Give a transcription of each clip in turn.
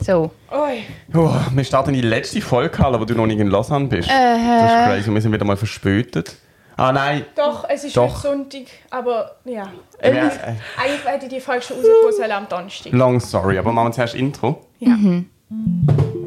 So. Oi. Oh, wir starten in die letzte Folge, Carla, wo du noch nicht in Lausanne bist. Das ist crazy, wir sind wieder mal verspätet. Ah nein, Doch, es ist Doch. heute Sonntag, aber ja. wir, äh, Eigentlich hätte die Folge schon rausgekommen am Donnerstag. long story, aber machen wir zuerst Intro. Ja. Oh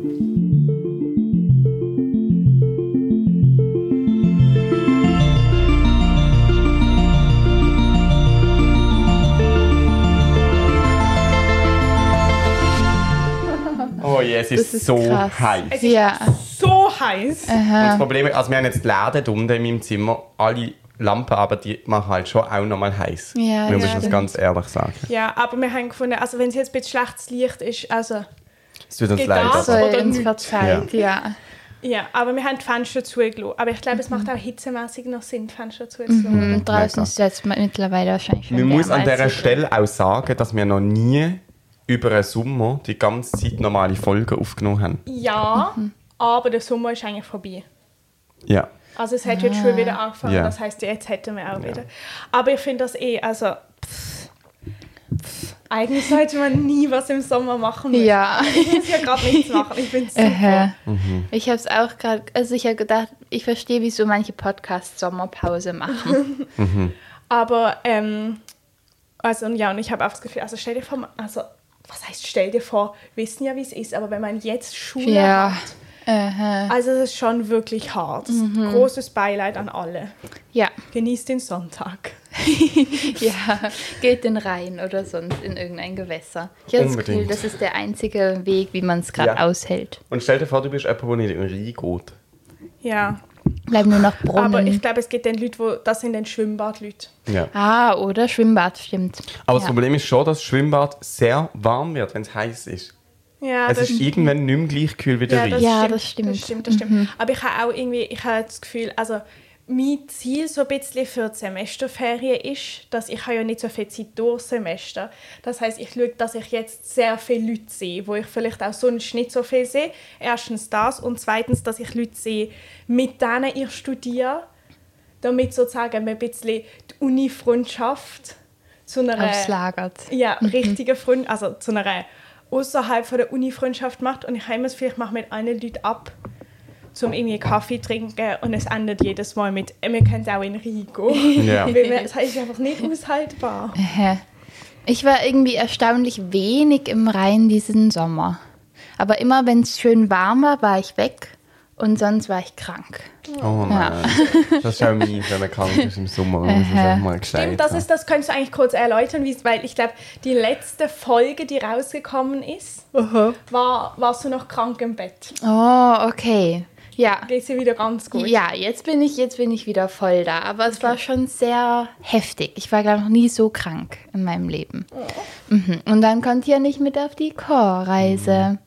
es ist, ist so krass. heiß. Es ist Ja. so heiß. Und das Problem ist, also wir haben jetzt die Läden unten in meinem Zimmer, alle Lampen, aber die machen halt schon auch nochmal heiß. Ja, wir ja, müssen das ganz ehrlich sagen. Ja, aber wir haben gefunden, also wenn es jetzt ein bisschen schlechtes Licht ist, also Es tut uns leid. Soll oder uns verzeiht, ja. ja, aber wir haben die Fenster zugelassen. Aber ich glaube, es Mhm. macht auch hitzemäßig noch Sinn, die Fenster zuzulassen. Und draußen ist es jetzt mittlerweile wahrscheinlich schon Man muss an dieser. Stelle auch sagen, dass wir noch nie über einen Sommer die ganze Zeit normale Folgen aufgenommen haben. Ja, aber der Sommer ist eigentlich vorbei. Ja. Also es hat jetzt schon wieder angefangen, Ja. das heißt, jetzt hätten wir auch wieder. Aber ich finde das eh, also pff, pff, eigentlich sollte man nie was im Sommer machen. müssen. Ja. Ich muss ja gerade nichts machen. Ich bin super. Mhm. Ich habe es auch gerade, also ich habe gedacht, ich verstehe, wieso manche Podcasts Sommerpause machen. Aber ähm, also ja, und ich habe auch das Gefühl, also stell dir vor, also was heißt stell dir vor, wir wissen ja, wie es ist, aber wenn man jetzt Schule ja. hat, also es ist schon wirklich hart. Mhm. Großes Beileid an alle. ja. Genießt den Sonntag. Ja, geht den Rhein oder sonst in irgendein Gewässer. Ich habe das Gefühl, Unbedingt. das ist der einzige Weg, wie man es gerade Ja. aushält. Und stell dir vor, du bist nicht in Rhein geht. Ja, Bleiben nur noch Brunnen. aber ich glaube, es gibt den Leute, wo, das sind den Schwimmbadleute. Ja. ah, oder Schwimmbad, stimmt. Aber das ja. Problem ist schon, dass das Schwimmbad sehr warm wird, wenn es heiß ist. Ja, es ist irgendwann nicht mehr gleich kühl wie der ja, Rhein. Ja, das stimmt. Das stimmt, das stimmt. Aber ich habe auch irgendwie, ich habe das Gefühl, also mein Ziel so ein bisschen für die Semesterferien ist, dass ich habe ja nicht so viel Zeit durch Semester. Das heißt, ich schaue, dass ich jetzt sehr viele Leute sehe, wo ich vielleicht auch sonst nicht so viel sehe. Erstens das und zweitens, dass ich Leute sehe, mit denen ich studiere, damit sozusagen ein bisschen die Uni-Freundschaft zu einer Auslagert. ja, richtige Freund, also zu einer außerhalb von der Uni-Freundschaft macht und ich das Gefühl, ich mache mit anderen Leuten ab, zum irgendwie Kaffee trinken und es endet jedes Mal mit, «Äh, wir können auch in Rigo. Ja. Es ist einfach nicht aushaltbar. Ich war irgendwie erstaunlich wenig im Rhein diesen Sommer. Aber immer, wenn es schön warm war, war ich weg und sonst war ich krank. Oh nein. Das ist auch mies, wenn man krank ist im Sommer. Man muss es auch mal gescheit Stimmt, das, ist, das könntest du eigentlich kurz erläutern, wie es- weil ich glaube, die letzte Folge, die rausgekommen ist, war, warst du noch krank im Bett. Oh, okay. Ja. Geht dir wieder ganz gut. Ja, jetzt bin ich jetzt bin ich wieder voll da, aber es war schon sehr heftig. Ich war glaube noch nie so krank in meinem Leben. Mhm. Und dann konnte ich ja nicht mit auf die Chorreise.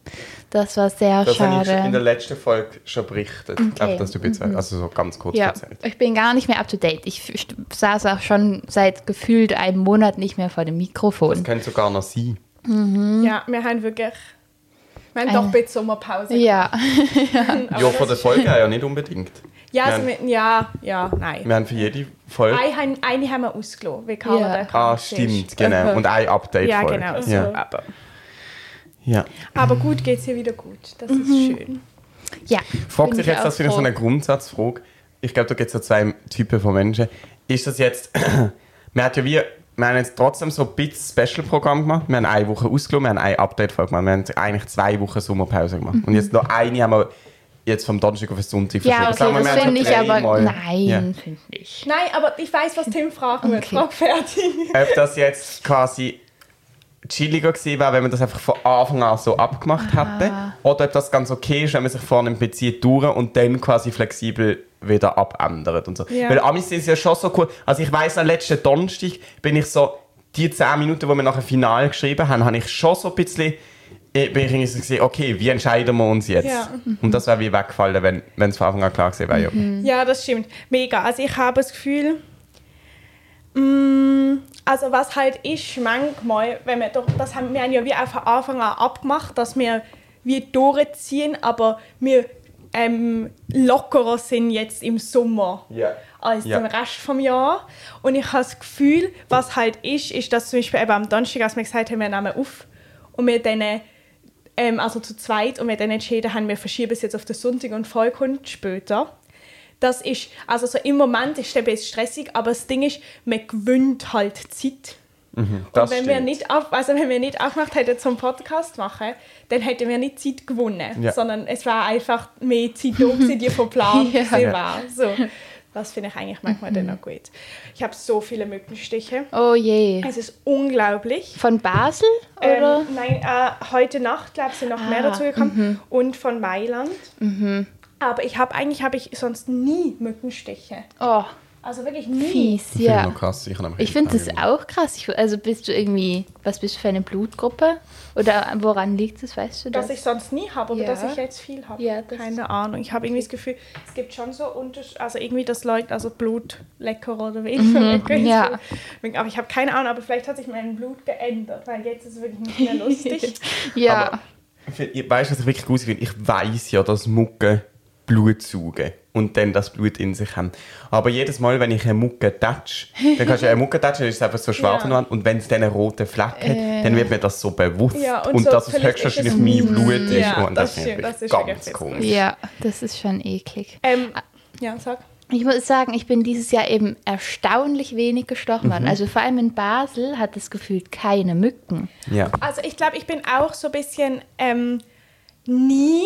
Das war sehr Das habe ich in der schade. letzten Folge schon berichtet. Einfach, dass du bitte, also so ganz kurz Ja, erzählt. ich bin gar nicht mehr up to date. Ich st- saß auch schon seit gefühlt einem Monat nicht mehr vor dem Das Mikrofon. könnte sogar noch sein. Ja, wir haben wirklich, wir haben doch ein bisschen Sommerpause. Ja, Ja, von der ist- Folge her ja nicht unbedingt. Ja, also wir, ja, ja, nein. Wir haben für jede Folge. Eine, haben- eine haben wir ausgelassen, weil Carla Ja. der Ah, stimmt, ist. genau. Und eine Ja, Update-Folge. genau. So. Ja. Aber, ja. aber gut geht es ihr wieder gut. Das ist Mhm. schön. ja. Fragt sich ich jetzt das wieder so eine Grundsatzfrage. Ich glaube, da gibt es so zwei Typen von Menschen. Ist das jetzt. wir hat ja wie. Wir haben jetzt trotzdem so ein bisschen Special-Programm gemacht. Wir haben eine Woche ausgelassen, wir haben eine Update-Folge gemacht. Wir haben eigentlich zwei Wochen Sommerpause gemacht. Und jetzt noch eine haben wir jetzt vom Donnerstag auf den Sonntag Mhm. Ja, verschoben. okay, Sagen wir, das finde ich aber. dreimal- Nein, Ja. finde ich. Nein, aber ich weiß, was Tim fragen wird. Okay. Frag fertig. ob das jetzt quasi chilliger gewesen wäre, wenn man das einfach von Anfang an so abgemacht hätte. Oder ob das ganz okay ist, wenn man sich vorne bezieht durch und dann quasi flexibel wieder abändert und so. Ja. Weil Amis sind ja schon so cool. Also ich weiss, am letzten Donnerstag bin ich so, die 10 Minuten, wo wir nach dem Final geschrieben haben, habe ich schon so ein bisschen bin ich irgendwie so gesehen, okay, wie entscheiden wir uns jetzt? Ja. Und das wäre wie weggefallen, wenn wenn es von Anfang an klar gewesen wäre. Ja. Ja, das stimmt. Mega. Also ich habe das Gefühl, mm, also was halt ist manchmal, wenn wir doch, das haben wir haben ja wie auch von Anfang an abgemacht, dass wir wie durchziehen, aber wir ähm, lockerer sind jetzt im Sommer Ja. als Ja. den Rest vom Jahr. Und ich habe das Gefühl, was halt ist, ist, dass zum Beispiel eben am Donnerstag, als wir gesagt haben, wir nehmen auf und wir dann ähm, also zu zweit, und wir dann entschieden haben, wir verschieben es jetzt auf den Sonntag und voll kommt später. Das ist, also so im Moment ist es ein bisschen stressig, aber das Ding ist, man gewinnt halt Zeit. Mhm, und wenn wir, nicht auf, also wenn wir nicht aufgemacht hätten zum Podcast machen, dann hätten wir nicht Zeit gewonnen, Ja. sondern es war einfach mehr Zeit da, die verplant Ja. war. So. Das finde ich eigentlich manchmal dann auch gut. Ich habe so viele Mückenstiche. Oh je. Es ist unglaublich. Von Basel? Oder? Ähm, nein, äh, heute Nacht, glaube ich, sind noch mehr Ah, dazu gekommen. Und von Mailand. Aber ich habe eigentlich habe ich sonst nie Mückenstiche. oh, Also wirklich nie. fies, Ich finde ja. krass. Ich, Ich finde das auch krass. Ich, also bist du irgendwie, was bist du für eine Blutgruppe? Oder woran liegt es, weißt du das? Dass ich sonst nie habe, aber Ja. dass ich jetzt viel habe. Ja, das- Keine Ahnung. Ich habe irgendwie das Gefühl, es gibt schon so Unterschiede, also irgendwie das Leute, also Blut lecker oder weniger lecker. Mhm, ja. Aber ich habe keine Ahnung, aber vielleicht hat sich mein Blut geändert, weil jetzt ist es wirklich nicht mehr lustig. ja. Aber ich- Weißt du, was ich wirklich gut finde? Ich weiß ja, dass Mucke Blut saugen und dann das Blut in sich haben. Aber jedes Mal, wenn ich eine Mucke touch, dann kannst du eine Mucke touchen, dann ist es einfach so schwarz Ja. und wenn es dann einen roten Fleck hat, dann wird mir das so bewusst. Ja, und und so dass es ist höchstwahrscheinlich es mein. Blut ist. Ja, und das das, ich das ist ganz komisch. ja, das ist schon eklig. ähm, ja, sag. Ich muss sagen, ich bin dieses Jahr eben erstaunlich wenig gestochen Mhm. worden. Also vor allem in Basel hat es gefühlt keine Mücken. Ja. Also ich glaube, ich bin auch so ein bisschen ähm, nie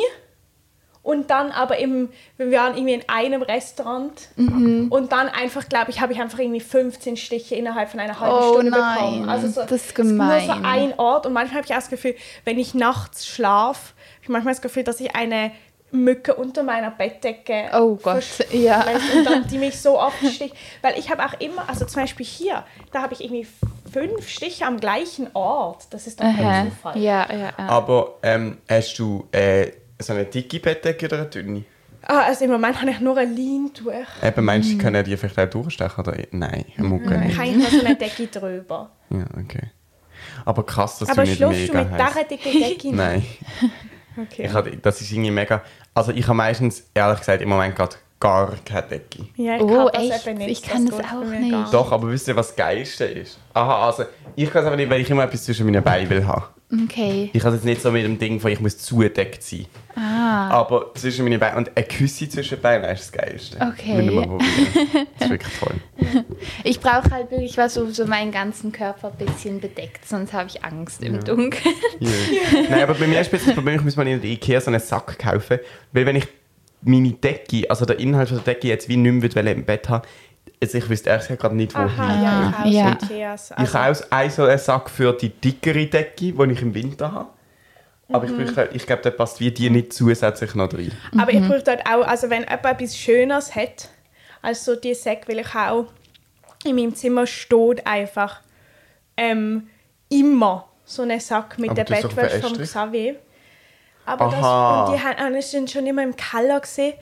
und dann aber im, wir waren irgendwie in einem Restaurant Mhm. und dann einfach, glaube ich, habe ich einfach irgendwie 15 Stiche innerhalb von einer halben Oh Stunde nein, bekommen. Also so, das ist es nur gemein. so ein Ort und manchmal habe ich auch das Gefühl, wenn ich nachts schlafe, habe ich manchmal das Gefühl, dass ich eine Mücke unter meiner Bettdecke Oh Gott, ja. und dann die mich so oft sticht. Weil ich habe auch immer, also zum Beispiel hier, da habe ich irgendwie fünf Stiche am gleichen Ort. Das ist doch kein Zufall. Ja, ja, ja. Aber ähm, hast du äh, so eine dicke Bettdecke oder eine dünne? Ah, also im Moment habe ich nur ein Leintuch. Eben, meinst du, können die vielleicht auch durchstechen? Oder? Nein, eine Mucke Ich nicht. habe eigentlich nur so eine Decke drüber. Ja, okay. Aber krass, dass Aber du nicht schläfst du mega mit dieser dicken Decke? Nein. Okay. Ich hatte, das ist irgendwie mega. Also ich habe meistens, ehrlich gesagt, im Moment gerade gar keine Decke. Ja, ich Oh, kann das echt? eben nicht. Ich kann das geht auch nicht. Doch, aber wisst ihr, was das Geilste ist? Aha, also ich kann es aber nicht, weil ich immer etwas zwischen meinen Beinen will haben. Okay. Ich kann jetzt nicht so mit dem Ding von, ich muss zugedeckt sein. Ah, Aber zwischen meinen Beinen und ein Küssi zwischen den Beinen ist das Geilste. Okay. Müssen wir mal probieren. Das ist wirklich toll. ich brauche halt wirklich was, wo so meinen ganzen Körper ein bisschen bedeckt, sonst habe ich Angst im Dunkeln. Yeah. Nein, aber bei mir ist das Problem, ich muss mal in der Ikea so einen Sack kaufen, weil wenn ich meine Decke, also der Inhalt von der Decke jetzt wie nicht mehr im Bett haben, also ich wüsste ehrlich gerade nicht, wohin. Aha, ja, ich ja. so Ikeas. Ich Also, habe auch einen, so einen Sack für die dickere Decke, die ich im Winter habe. Aber ich, bräuchte- ich glaube, da passt wie die nicht zusätzlich noch rein. aber ich brauche dort auch, also wenn jemand etwas Schöneres hat, als so die Säcke, will ich auch in meinem Zimmer steht einfach ähm, immer so einen Sack mit Aber der das Bettwäsche vom. Xavier. Aber Aha. das, und die haben, ah, sind schon immer im Keller gesehen.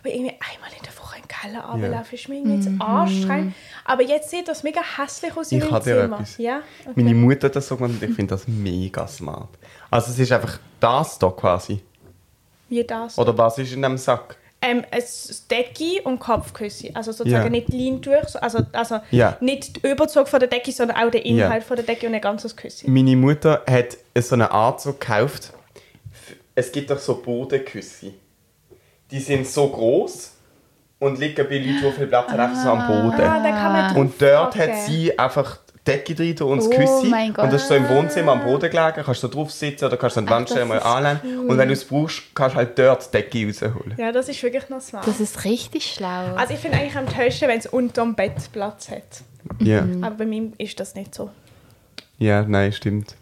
Aber irgendwie einmal in der Woche Keller runterlaufen, ist mir irgendwie zu anstrengend. Aber jetzt sieht das mega hässlich aus in Ich meinem Zimmer. etwas. Ja? Okay. Meine Mutter hat das so gemacht und ich finde das mega smart. Also es ist einfach das da quasi. Wie das? Oder was ist in dem Sack? Ähm, es Decke und Kopfküsse. Also sozusagen Ja. nicht Leintuch, so- also, also Ja. nicht der Überzug von der Decke, sondern auch der Inhalt Ja. von der Decke und ein ganzes Küsse. Meine Mutter hat so eine Art so gekauft. Es gibt doch so Bodenküsse. Die sind so groß und liegen bei Leuten, die viel Platz haben, einfach so am Boden. Ah, Und dort draufpacken. hat sie einfach die Decke drin und das Oh Küssi. Gott. Und das ist so im Wohnzimmer am Boden gelegen. Kannst du da drauf sitzen oder kannst du an die Wand mal das ist anlehnen. Und wenn du es brauchst, kannst du halt dort die Decke rausholen. Ja, das ist wirklich noch smart. Das ist richtig schlau. Also ich finde eigentlich am tollsten, wenn es unter dem Bett Platz hat. Ja. Aber bei mir ist das nicht so. ja, nein, stimmt.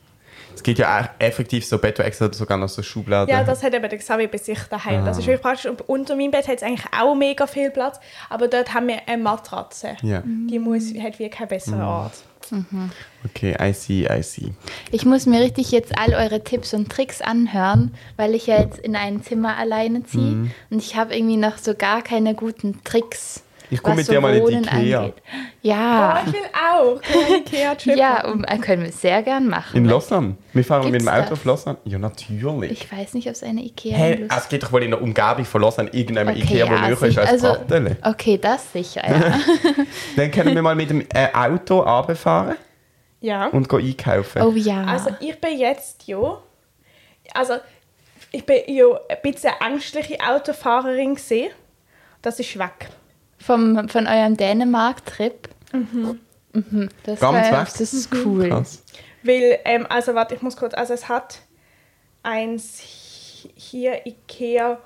Es gibt ja auch effektiv so Bett, wo extra sogar noch so Schubladen Ja, das hat eben der Xavier bei sich daheim. Ah. Das ist wirklich praktisch. Und unter meinem Bett hat es eigentlich auch mega viel Platz. Aber dort haben wir eine Matratze. Ja. Die muss, hat wie keinen besseren Ort. Okay, I see, I see. Ich muss mir richtig jetzt all eure Tipps und Tricks anhören, weil ich ja jetzt in ein Zimmer alleine ziehe Mhm. und ich habe irgendwie noch so gar keine guten Tricks. Ich komm was mit dir mal in die Ikea. Ja, Oh, ich will auch. Ikea-Trip ja, um, äh, können wir sehr gern machen. In Lausanne? Wir fahren mit Gibt's dem Auto das? auf Lausanne? Ja, natürlich. Ich weiß nicht, ob es eine Ikea Hey, in Lust- es geht doch wohl in der Umgebung von Lausanne irgendeinem Okay, Ikea, wo ja, näher ist als also. Okay, das sicher, ja. Dann können wir mal mit dem äh, Auto runterfahren Ja. und gehen einkaufen. Oh ja. Also ich bin jetzt ja. Also ich bin ja ein bisschen eine ängstliche Autofahrerin gesehen. Das ist weg. Vom, von eurem Dänemark-Trip? Mhm. mhm. Das, Ganz war, weg? das ist cool. Krass. Weil, ähm, also warte, ich muss kurz, also es hat eins hier Ikea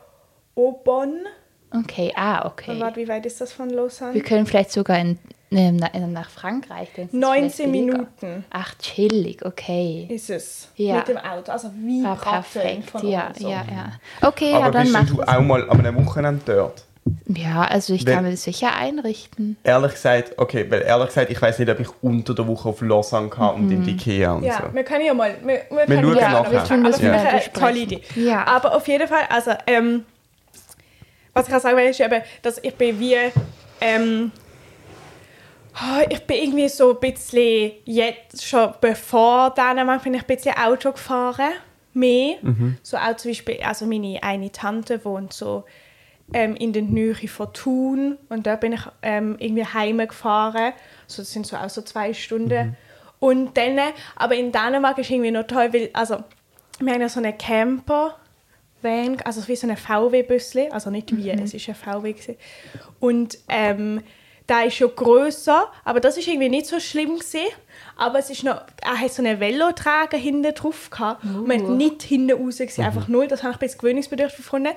Obon. Okay, ah, Und okay. warte, wie weit ist das von Lausanne? Wir können vielleicht sogar in, in, in, nach Frankreich. dann ist es 19 vielleicht billiger. Minuten Ach, chillig, okay. ist es Ja. mit dem Auto. Also wie Ah, perfekt. von Ja, uns. so. ja, ja. Okay, ja, Aber dann bist du auch mal an einem Wochenende dort? Ja, also ich kann mir das sicher einrichten. Ehrlich gesagt, okay, weil ehrlich gesagt, ich weiß nicht, ob ich unter der Woche auf Lausanne kann und in die Ikea und Ja, so. wir können ja mal. Wir, wir, können schauen ja nachher. wir tun das Ja. ja. eine tolle Idee. Ja. Aber auf jeden Fall, also, ähm, was ich auch sagen will, ist eben, dass ich bin wie. Ähm, oh, ich bin irgendwie so ein bisschen jetzt schon bevor Dänemark bin ich ein bisschen Auto gefahren. Mehr. So auch zum Beispiel, also meine eine Tante wohnt so ähm, in der Nähe von Thun und da bin ich ähm, irgendwie heimgefahren. So, das sind so auch so zwei Stunden. Und dann, aber in Dänemark ist irgendwie noch toll, weil, also, wir haben ja so einen Camper, Van, also wie so ein VW-Büssli, also nicht wie, es ist ein VW gewesen. Und ähm, der ist schon grösser, aber das ist irgendwie nicht so schlimm gewesen. Aber es ist noch, er hat so einen Veloträger hinten drauf gehabt. Und man hat nicht hinten raus gesehen, einfach null. Das habe ich ein bisschen gewöhnungsbedürftig gefunden.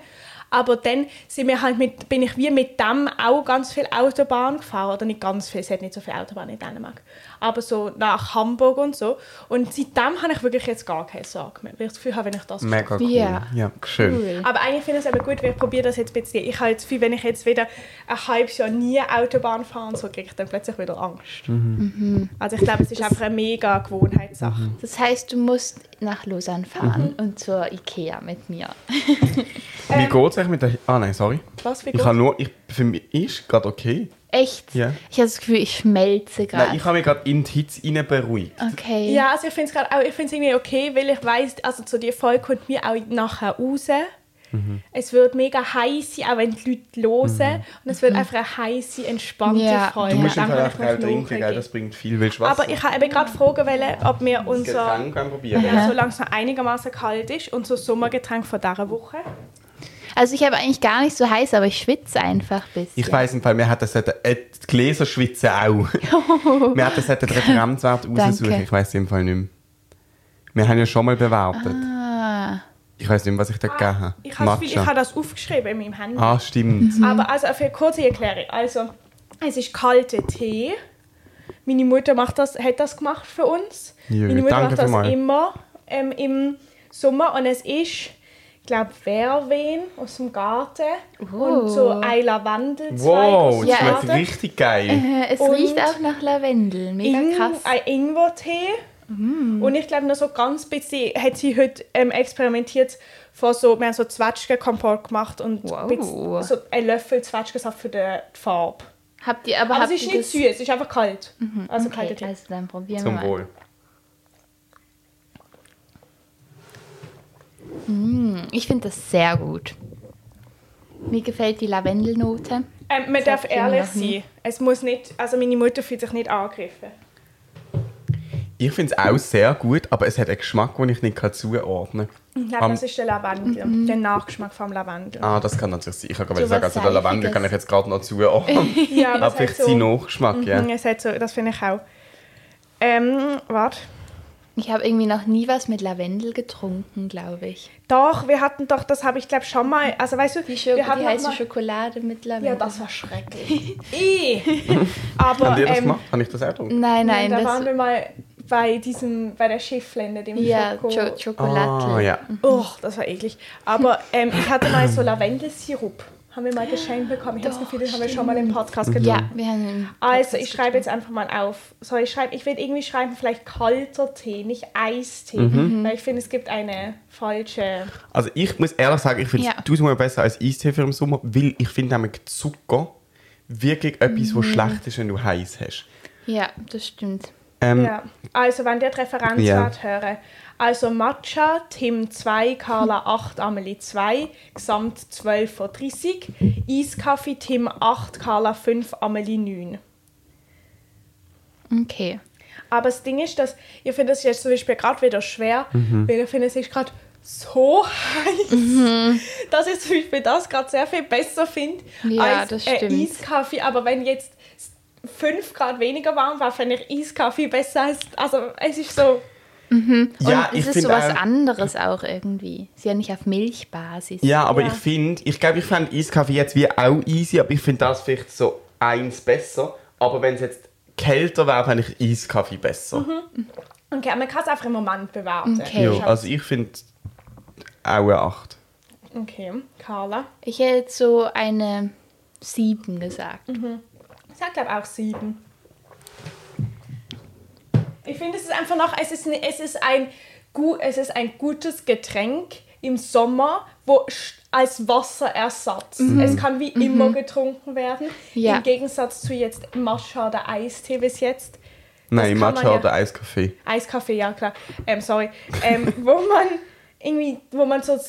Aber dann sind wir halt mit, bin ich wie mit dem auch ganz viel Autobahn gefahren. Oder nicht ganz viel, es hat nicht so viel Autobahn in Dänemark. Aber so nach Hamburg und so. Und seitdem habe ich wirklich jetzt gar keine Sorge mehr. Weil ich das Gefühl habe, wenn ich das Mega cool. Ja. Ja, schön. Cool. aber eigentlich finde ich es eben gut, weil ich probiere das jetzt ein bisschen. Ich habe jetzt viel, wenn ich jetzt wieder ein halbes Jahr nie Autobahn fahre, und so kriege ich dann plötzlich wieder Angst. Also ich glaube, es ist einfach eine mega Gewohnheitssache. Das heißt, du musst nach Lausanne fahren und zur Ikea mit mir. Wie geht es eigentlich mit der... Ah nein, sorry. Was, wie Ich habe nur... Ich, für mich ist gerade okay. Echt? Ja. Ich habe das Gefühl, ich schmelze Nein, gerade. ich habe mich gerade in die Hitze rein beruhigt. Okay. Ja, also ich finde es gerade auch, ich finde es irgendwie okay, weil ich weiß, also zu die Folge kommt mir auch nachher raus. Es wird mega heiß sein, auch wenn die Leute hören. Und es wird einfach eine heiße, entspannte Ja. Folge. Du musst Dann einfach kann einfach ich auch trinken, gell? das bringt viel willst Wasser. Aber ich habe eben gerade fragen wollen, ob wir unser, Getränk probieren. ja, solange es noch einigermaßen kalt ist, unser Sommergetränk von dieser Woche. Also ich habe eigentlich gar nicht so heiß, aber ich schwitze einfach ein bisschen. Ich weiss im Fall, wir hätten es äh, die Gläser schwitzen auch. wir hätten es den Referenzwert raussuchen. Danke. Ich weiss im Fall nicht mehr. Wir haben ja schon mal bewertet. Ah, Ich weiss nicht mehr, was ich da gegeben habe. Ich habe ich habe das aufgeschrieben in meinem Handy. Ah, stimmt. Aber also für eine kurze Erklärung. Also, es ist kalter Tee. Meine Mutter macht das, hat das gemacht für uns. Jö, Meine Mutter danke macht das immer ähm, im Sommer. Und es ist, glaube, Verwen aus dem Garten. Und so ein Lavendelzweig. Wow, das Ja, schmeckt Garten. richtig geil. äh, es Und riecht auch nach Lavendel. Mega Ing- krass. Ein Ingwertee. Und ich glaube, noch so ganz bisschen hat sie heute ähm, experimentiert. Von so, wir haben so Zwetschgenkompott gemacht und Wow. ein bisschen- so ein Löffel Zwetschgensaft für die Farbe. Habt ihr aber, Aber habt es ist nicht das- süß, es ist einfach kalt. Also Okay, kalter Tee. also dann probieren wir Zum mal. Wohl. Ich finde das sehr gut. Mir gefällt die Lavendelnote. Ähm, man darf ehrlich sein. Es muss nicht, also meine Mutter fühlt sich nicht angegriffen. Ich finde es auch sehr gut, aber es hat einen Geschmack, den ich nicht kann zuordnen kann. Ich glaube, das ist der Lavendel. Der Nachgeschmack vom Lavendel. Ah, das kann natürlich sein. Ich kann So gerade sagen, also den Lavendel kann ich jetzt gerade noch zuordnen. Ja, aber es hat vielleicht so- sein Nachgeschmack, ja. Mhm, es hat so, das finde ich auch. Ähm, warte. Ich habe irgendwie noch nie was mit Lavendel getrunken, glaube ich. Doch, wir hatten doch, das habe ich glaube schon mal, also weißt du, Die, Schoko wir hatten die heiße mal, Schokolade mit Lavendel. Ja, das war schrecklich. Ih. Aber Habt ihr das ähm, gemacht? Habe ich das auch getrunken? Nein, nein, da das. waren wir mal bei diesem, bei der Schifflände, dem ja, Schoko. Cho Schokolade. Ah, ja. Oh, das war eklig. Aber ähm, ich hatte mal so Lavendelsirup. Haben wir mal geschenkt bekommen. Ich habe das Gefühl, das haben wir schon mal im Podcast getrunken. Ja, wir haben einen Also, ich schreibe jetzt einfach mal auf. Soll ich schreiben? Ich will irgendwie schreiben, vielleicht kalter Tee, nicht Eistee. Weil ich finde, es gibt eine falsche. Also ich muss ehrlich sagen, ich finde es Ja. tausendmal besser als Eistee für den Sommer, weil ich finde nämlich Zucker wirklich etwas, Mhm. was schlecht ist, wenn du heiß hast. Ja, das stimmt. Ähm, Ja. Also, wenn ihr die Referenzwert hören. Also Matcha, Tim 2, Carla 8, Amelie 2, Gesamt 12 von 30. Eiskaffee, Tim 8, Carla 5, Amelie 9. Okay. Aber das Ding ist, dass ich finde, das ist jetzt zum Beispiel gerade wieder schwer, weil ich finde, es ist gerade so heiß, dass ich zum Beispiel das gerade sehr viel besser finde Ja, als das äh, stimmt. Eiskaffee. Aber wenn jetzt 5 Grad weniger warm war, finde ich Eiskaffee besser als. Also, es ist so. Ja, und ich es ist sowas auch- anderes auch irgendwie. Ist ja nicht auf Milchbasis. Ja, aber Ja. ich finde, ich glaube, ich fände Eiskaffee jetzt wie auch easy, aber ich finde das vielleicht so eins besser. Aber wenn es jetzt kälter wäre, fände ich Eiskaffee besser. Okay, man kann es einfach im Moment bewerten. Okay. Ja, also ich finde auch eine 8. Okay, Carla. Ich hätte so eine 7 gesagt. Ich sag glaube auch sieben. Ich finde, es ist einfach noch, es ist, es ist, ein, es ist ein gutes Getränk im Sommer, wo als Wasserersatz. Es kann wie immer getrunken werden. Ja. Im Gegensatz zu jetzt Matcha oder Eistee bis jetzt. Nein, Matcha ja- oder Eiskaffee. Eiskaffee, ja klar. Ähm, sorry. Ähm, wo man irgendwie, wo man so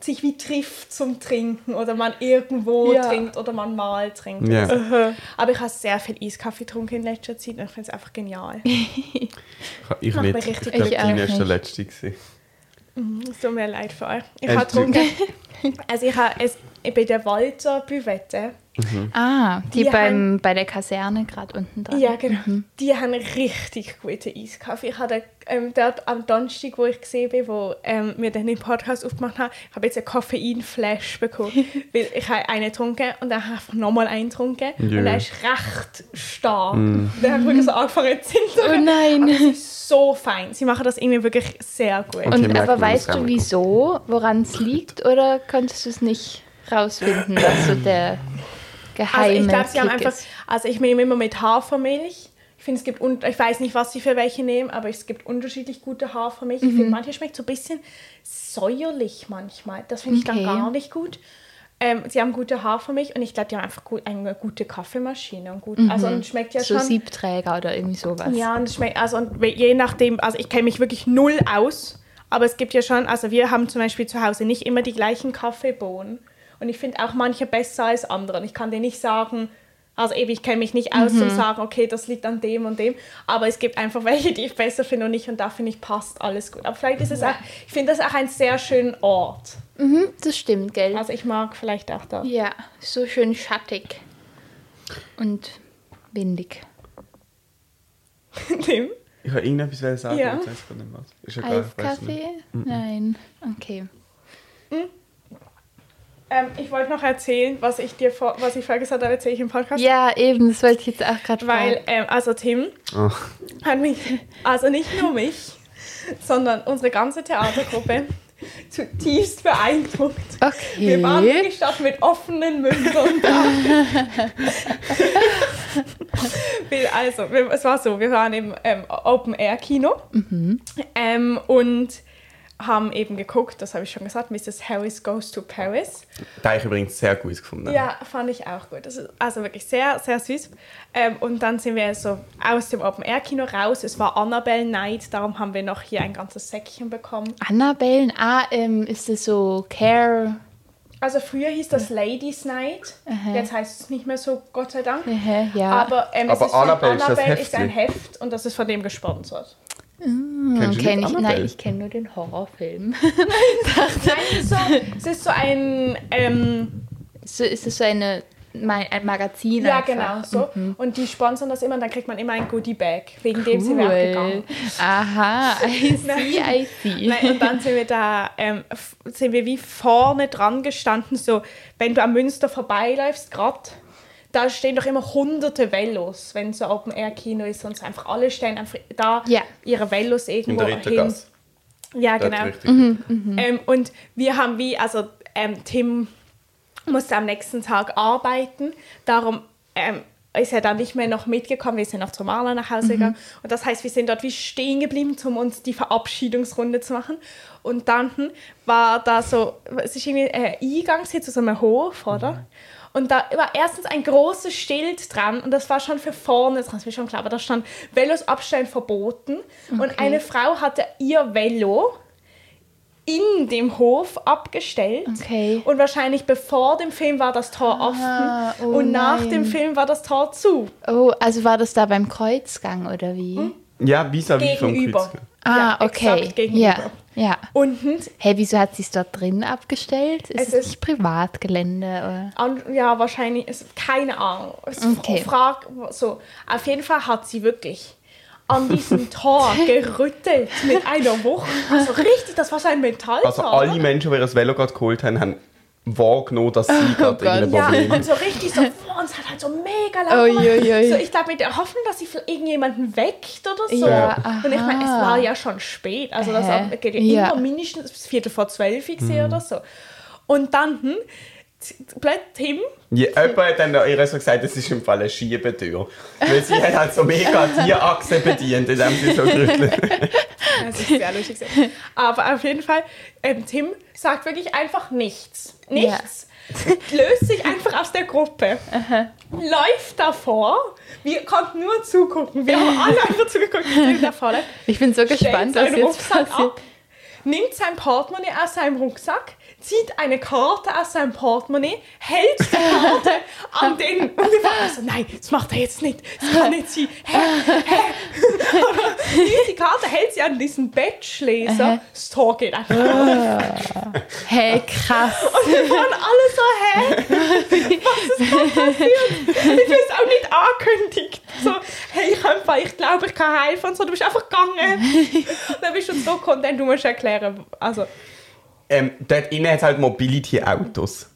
sich wie trifft zum Trinken oder man irgendwo Ja. trinkt oder man mal trinkt. Ja. Aber ich habe sehr viel Eiskaffee getrunken in letzter Zeit und ich finde es einfach genial. Ich Macht mich nicht. Ich richtig glaube, Ich Tina ist der nicht. Letzte. gewesen. Es tut mir leid für euch. Ich habe getrunken. Also ich habe es bei der Walter Büvette. Ah, die, Die beim, bei der Kaserne gerade unten dran. Ja, genau. Die haben richtig gute Eiskaffee. Ich hatte ähm, dort am Donnerstag, wo ich gesehen bin, wo ähm, wir dann den Podcast aufgemacht haben, habe jetzt einen Koffein-Flash bekommen. weil ich habe einen getrunken und dann habe ich einfach nochmal einen getrunken. Jö. Und der ist recht stark. Dann habe ich wirklich so angefangen zu zittern. Oh nein. Aber es ist so fein. Sie machen das irgendwie wirklich sehr gut. Okay, Und aber weißt das du wieso, woran es liegt? Oder konntest du es nicht rausfinden, was so der geheime Also ich glaube, sie haben einfach, also ich nehme immer mit Hafermilch. Ich finde, es gibt, ich weiß nicht, was sie für welche nehmen, aber es gibt unterschiedlich gute Hafermilch. Ich Mhm. finde, manche schmeckt so ein bisschen säuerlich manchmal. Das finde ich Okay. dann gar nicht gut. Ähm, sie haben gute Hafermilch und ich glaube, die haben einfach gut, eine gute Kaffeemaschine. Und gut, Also und schmeckt ja Mhm. so schon. Siebträger oder irgendwie sowas. Ja, und schmeckt, also und je nachdem, also ich kenne mich wirklich null aus, aber es gibt ja schon, also wir haben zum Beispiel zu Hause nicht immer die gleichen Kaffeebohnen und ich finde auch manche besser als andere. Und ich kann dir nicht sagen, also eben, ich kenne mich nicht aus zum sagen, okay, das liegt an dem und dem, aber es gibt einfach welche, die ich besser finde und nicht und da finde ich, passt alles gut. Aber vielleicht ist es auch, ich finde das auch einen sehr schönen Ort. Mhm, das stimmt, gell? Also ich mag vielleicht auch da. ja, so schön schattig und windig. Tim? Ich wollte irgendetwas sagen, Ja. ich weiß gar nicht was. Ist egal, ich nicht. Eiskaffee? Nein. Okay. Ähm, ich wollte noch erzählen, was ich dir vor, was ich vorher gesagt habe, erzähle ich im Podcast. Ja, eben, das wollte ich jetzt auch gerade Weil, ähm, also Tim Oh. hat mich, also nicht nur mich, sondern unsere ganze Theatergruppe zutiefst beeindruckt. Wir waren Okay. wirklich dort mit offenen Mündern da. Also, wir- es war so, wir waren im ähm, Open-Air-Kino ähm, und haben eben geguckt, das habe ich schon gesagt, Mrs. Harris Goes to Paris. Da habe ich übrigens sehr gut gefunden. Ja, fand ich auch gut. Das ist also wirklich sehr, sehr süß. Ähm, und dann sind wir so aus dem Open-Air-Kino raus. Es war Annabelle Night, darum haben wir noch hier ein ganzes Säckchen bekommen. Annabellen, ah, ähm, ist das so Care? Also früher hieß das Ladies Night, Aha. jetzt heißt es nicht mehr so, Gott sei Dank. Aha, ja. Aber, ähm, es Aber ist von Annabelle ist das Annabelle ist ein. Heft und das ist von dem gesponsert. Kennst du kenn ich, nein, ich kenne nur den Horrorfilm. Nein, es ist so, es ist so ein... Ähm, so, ist es so eine, ein Magazin ja, einfach? genau, so. Und die sponsern das immer und dann kriegt man immer ein Goodie-Bag. Wegen dem Cool. sind wir auch gegangen. Aha, I see, I see. Nein, und dann sind wir da, ähm, sind wir wie vorne dran gestanden, so, wenn du am Münster vorbeiläufst, gerade, da stehen doch immer hunderte Velos, wenn so Open Air Kino ist und so einfach alle stehen einfach da Ja. ihre Velos In irgendwo der hin. Ja, genau. richtig. Ähm, und wir haben wie, also ähm, Tim musste am nächsten Tag arbeiten, darum ähm, ist er dann nicht mehr noch mitgekommen, wir sind noch zur Maler nach Hause gegangen und das heißt, wir sind dort wie stehen geblieben, um uns die Verabschiedungsrunde zu machen und dann war da so, es ist irgendwie ein Eingang hier zu so einem Hof, oder? Und da war erstens ein großes Schild dran und das war schon für vorne, das ist mir schon klar, aber da stand Velos abstellen verboten und eine Frau hatte ihr Velo in dem Hof abgestellt. Okay. Und wahrscheinlich bevor dem Film war das Tor Ah, offen oh und nach nein. dem Film war das Tor zu. Oh, also war das da beim Kreuzgang oder wie? Hm? Ja, vis-à-vis vom Gegenüber. Kreuzgang. Ah, Ja, okay. exakt gegenüber. Ja. Ja. Unten Hey, wieso hat sie es dort drin abgestellt? Ist Es es, ist- nicht Privatgelände? Oder? An, ja, wahrscheinlich, es- keine Ahnung. Es Okay. Frag, so. Auf jeden Fall hat sie wirklich an diesem Tor gerüttelt mit einer Wucht. Also richtig, das war so ein Metalltor. Also alle Menschen, die ihr Velo gerade geholt haben, haben wahrgenommen, dass sie gerade Gott. irgendein ja, Problem und so richtig so, und es hat halt so mega laut Ui, gemacht. ui, ui. So, ich glaube, mit der Hoffnung, dass sie irgendjemanden weckt oder so. Ja, und ich meine, es war ja schon spät. Also das geht ja, Ja. immer mindestens bis Viertel vor zwölf gesehen oder so. Und dann, hm, blöd Tim, Ja, jemand hat dann ihr so gesagt, das ist im Fall eine Schiebetür. Weil sie hat halt so mega die Achse bedient, indem sie so gerüttelt Das ist sehr lustig. gewesen. Aber auf jeden Fall, ähm, Tim sagt wirklich einfach nichts. Nichts. Löst sich einfach aus der Gruppe. Läuft davor. Wir konnten nur zugucken. Wir haben alle einfach zugeguckt, wie Tim davor. Ich bin so gespannt, was jetzt Rucksack passiert. ab, nimmt sein Portemonnaie aus seinem Rucksack, zieht eine Karte aus seinem Portemonnaie, hält die Karte an den und wir waren so, nein, das macht er jetzt nicht, das kann nicht sie. Hä? Hä? die Karte, hält sie an diesen Bettschläser, das Tor geht einfach auf. Hey, krass. Und wir waren alle so, hä? Was ist da passiert? Ich bin auch nicht angekündigt. So, hey, ich, einfach, ich glaube, ich kann helfen und so, du bist einfach gegangen. Und dann bist du so content, du musst erklären, also, ähm, Dort innen hat es halt Mobility-Autos.